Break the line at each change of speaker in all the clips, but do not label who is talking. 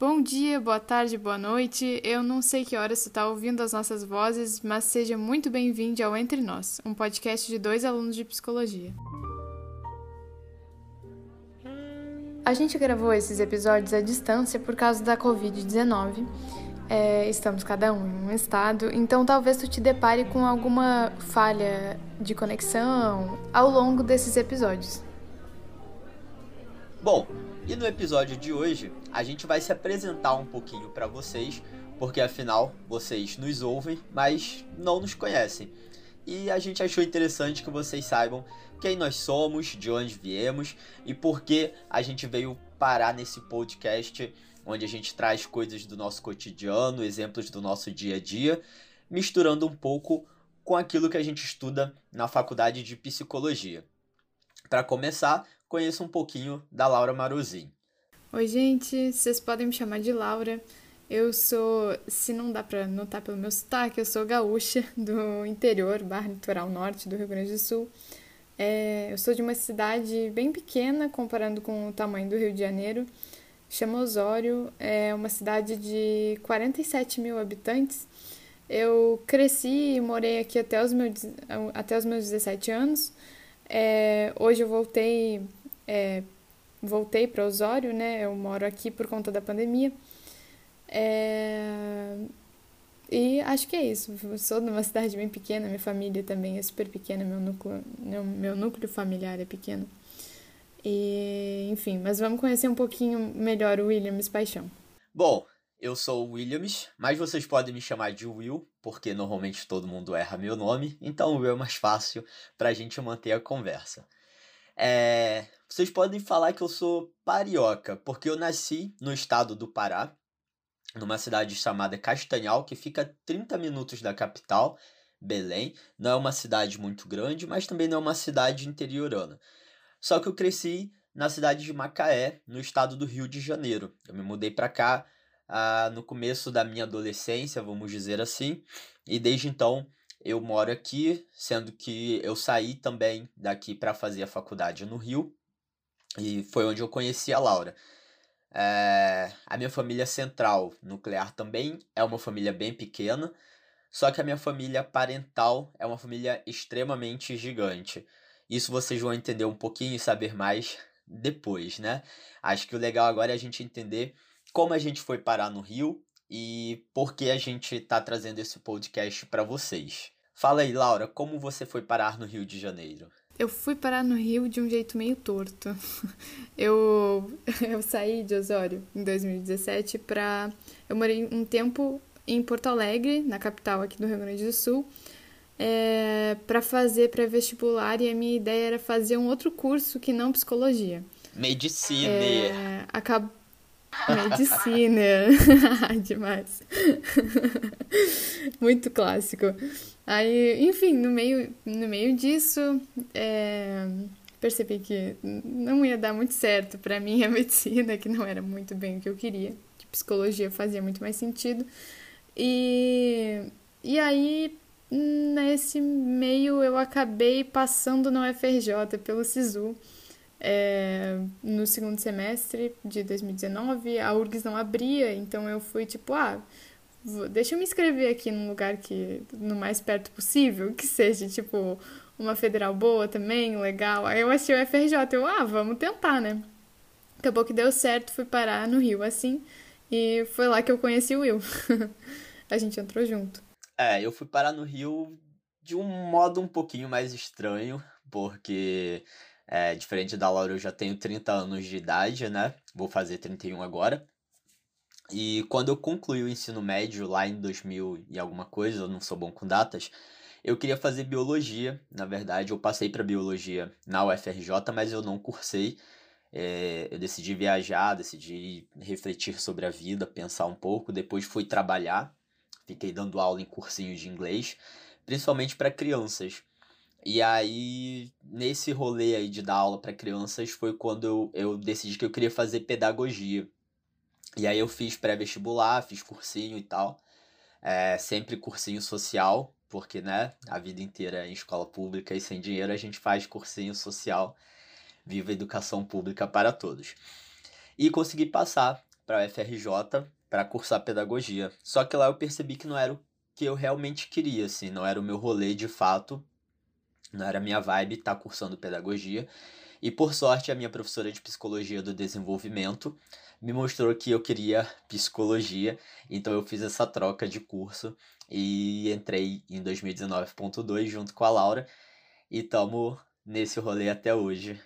Bom dia, boa tarde, boa noite. Eu não sei que hora você está ouvindo as nossas vozes, mas seja muito bem-vindo ao Entre Nós, um podcast de dois alunos de psicologia. A gente gravou esses episódios à distância por causa da Covid-19. É, estamos cada um em um estado, então talvez tu te depare com alguma falha de conexão ao longo desses episódios.
Bom, e no episódio de hoje, a gente vai se apresentar um pouquinho para vocês, porque afinal vocês nos ouvem, mas não nos conhecem. E a gente achou interessante que vocês saibam quem nós somos, de onde viemos e por que a gente veio parar nesse podcast onde a gente traz coisas do nosso cotidiano, exemplos do nosso dia a dia, misturando um pouco com aquilo que a gente estuda na faculdade de psicologia. Para começar, conheça um pouquinho da Laura Maruzin.
Oi, gente, vocês podem me chamar de Laura. Eu sou, se não dá para notar pelo meu sotaque, eu sou gaúcha do interior, barra litoral norte do Rio Grande do Sul. É, eu sou de uma cidade bem pequena, comparando com o tamanho do Rio de Janeiro. Chama Osório, é uma cidade de 47 mil habitantes. Eu cresci e morei aqui até os meus, até os meus 17 anos. É, hoje eu voltei é, voltei para Osório, né? Eu moro aqui por conta da pandemia. É... E acho que é isso. Eu sou de uma cidade bem pequena, minha família também é super pequena, meu núcleo, meu núcleo familiar é pequeno. E, enfim, mas vamos conhecer um pouquinho melhor o Williams Paixão.
Bom, eu sou o Williams, mas vocês podem me chamar de Will, porque normalmente todo mundo erra meu nome, então Will é mais fácil para a gente manter a conversa. É, vocês podem falar que eu sou parioca, porque eu nasci no estado do Pará, numa cidade chamada Castanhal, que fica a 30 minutos da capital, Belém. Não é uma cidade muito grande, mas também não é uma cidade interiorana. Só que eu cresci na cidade de Macaé, no estado do Rio de Janeiro. Eu me mudei para cá ah, no começo da minha adolescência, vamos dizer assim, e desde então eu moro aqui, sendo que eu saí também daqui para fazer a faculdade no Rio, e foi onde eu conheci a Laura. É, a minha família central nuclear também é uma família bem pequena, só que a minha família parental é uma família extremamente gigante. Isso vocês vão entender um pouquinho e saber mais depois, né? Acho que o legal agora é a gente entender como a gente foi parar no Rio e por que a gente está trazendo esse podcast para vocês. Fala aí, Laura, como você foi parar no Rio de Janeiro?
Eu fui parar no Rio de um jeito meio torto. Eu, eu saí de Osório em 2017 para. Eu morei um tempo em Porto Alegre, na capital aqui do Rio Grande do Sul, é, para fazer pré-vestibular e a minha ideia era fazer um outro curso que não psicologia.
Medicina. É,
acab... Medicina. Demais. Muito clássico. Aí, enfim, no meio, no meio disso, é, percebi que não ia dar muito certo para mim a medicina, que não era muito bem o que eu queria. Que psicologia fazia muito mais sentido. E, e aí, nesse meio, eu acabei passando no UFRJ pelo SISU. É, no segundo semestre de 2019, a URGS não abria, então eu fui tipo, ah, deixa eu me inscrever aqui num lugar que no mais perto possível, que seja tipo uma federal boa também, legal. Aí eu achei o FRJ, eu, ah, vamos tentar, né? Acabou que deu certo, fui parar no Rio assim, e foi lá que eu conheci o Will. a gente entrou junto.
É, eu fui parar no Rio de um modo um pouquinho mais estranho, porque é, diferente da Laura, eu já tenho 30 anos de idade, né? Vou fazer 31 agora. E quando eu concluí o ensino médio lá em 2000 e alguma coisa, eu não sou bom com datas, eu queria fazer biologia. Na verdade, eu passei para biologia na UFRJ, mas eu não cursei. É, eu decidi viajar, decidi refletir sobre a vida, pensar um pouco. Depois fui trabalhar, fiquei dando aula em cursinhos de inglês, principalmente para crianças. E aí, nesse rolê aí de dar aula para crianças, foi quando eu, eu decidi que eu queria fazer pedagogia. E aí eu fiz pré-vestibular, fiz cursinho e tal. É, sempre cursinho social, porque, né, a vida inteira em escola pública e sem dinheiro a gente faz cursinho social. Viva a educação pública para todos. E consegui passar para a UFRJ para cursar pedagogia. Só que lá eu percebi que não era o que eu realmente queria, assim, não era o meu rolê de fato, não era minha vibe estar tá cursando pedagogia. E por sorte, a minha professora de psicologia do desenvolvimento me mostrou que eu queria psicologia, então eu fiz essa troca de curso e entrei em 2019.2 junto com a Laura e estamos nesse rolê até hoje,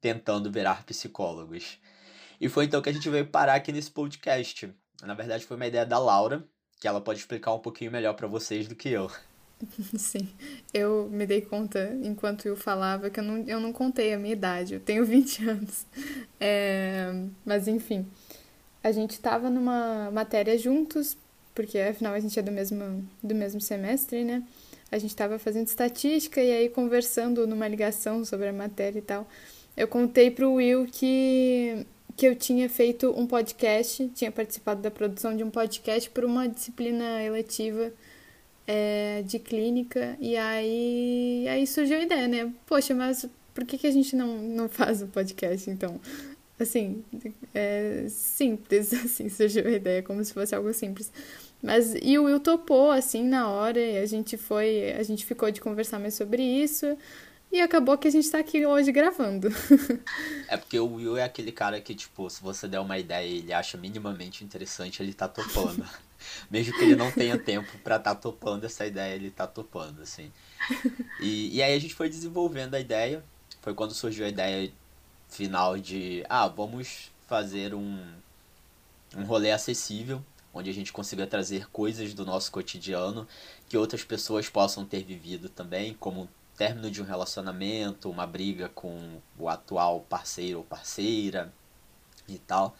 tentando virar psicólogos. E foi então que a gente veio parar aqui nesse podcast. Na verdade, foi uma ideia da Laura, que ela pode explicar um pouquinho melhor para vocês do que eu.
Sim, eu me dei conta enquanto eu falava que eu não, eu não contei a minha idade, eu tenho 20 anos. É, mas enfim, a gente estava numa matéria juntos, porque afinal a gente é do mesmo, do mesmo semestre, né? A gente estava fazendo estatística e aí conversando numa ligação sobre a matéria e tal. Eu contei pro Will que, que eu tinha feito um podcast, tinha participado da produção de um podcast por uma disciplina eletiva é, de clínica, e aí, aí surgiu a ideia, né? Poxa, mas por que, que a gente não, não faz o um podcast, então? Assim, é simples, assim, surgiu a ideia, como se fosse algo simples. Mas, e o Will topou, assim, na hora, e a gente foi, a gente ficou de conversar mais sobre isso, e acabou que a gente tá aqui hoje gravando.
é porque o Will é aquele cara que, tipo, se você der uma ideia e ele acha minimamente interessante, ele tá topando. Mesmo que ele não tenha tempo para estar tá topando essa ideia, ele tá topando, assim. E, e aí a gente foi desenvolvendo a ideia. Foi quando surgiu a ideia final de, ah, vamos fazer um, um rolê acessível, onde a gente consiga trazer coisas do nosso cotidiano que outras pessoas possam ter vivido também, como término de um relacionamento, uma briga com o atual parceiro ou parceira e tal.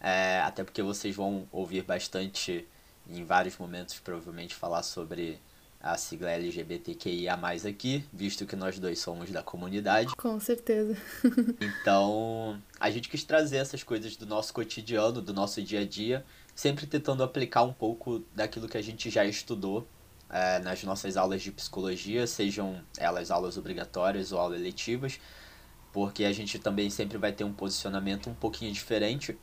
É, até porque vocês vão ouvir bastante, em vários momentos, provavelmente, falar sobre a sigla LGBTQIA aqui, visto que nós dois somos da comunidade.
Com certeza.
então, a gente quis trazer essas coisas do nosso cotidiano, do nosso dia a dia, sempre tentando aplicar um pouco daquilo que a gente já estudou é, nas nossas aulas de psicologia, sejam elas aulas obrigatórias ou aulas eletivas, porque a gente também sempre vai ter um posicionamento um pouquinho diferente,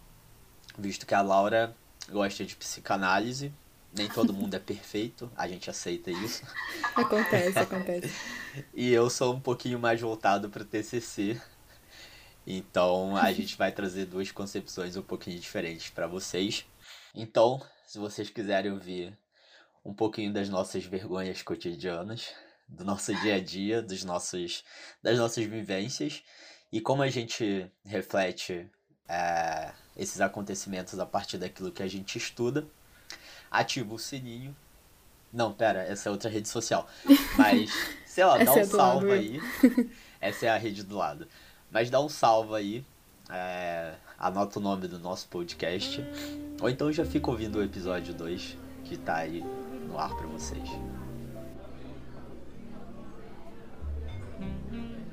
visto que a Laura gosta de psicanálise, nem todo mundo é perfeito, a gente aceita isso.
Acontece, acontece.
e eu sou um pouquinho mais voltado para o TCC, então a gente vai trazer duas concepções um pouquinho diferentes para vocês. Então, se vocês quiserem ouvir um pouquinho das nossas vergonhas cotidianas, do nosso dia a dia, dos nossos, das nossas vivências e como a gente reflete é, esses acontecimentos a partir daquilo que a gente estuda. Ativa o sininho. Não, pera, essa é outra rede social. Mas, sei lá, dá um é salve aí. essa é a rede do lado. Mas dá um salve aí. É, anota o nome do nosso podcast. Ou então já fica ouvindo o episódio 2 que tá aí no ar para vocês. Uhum.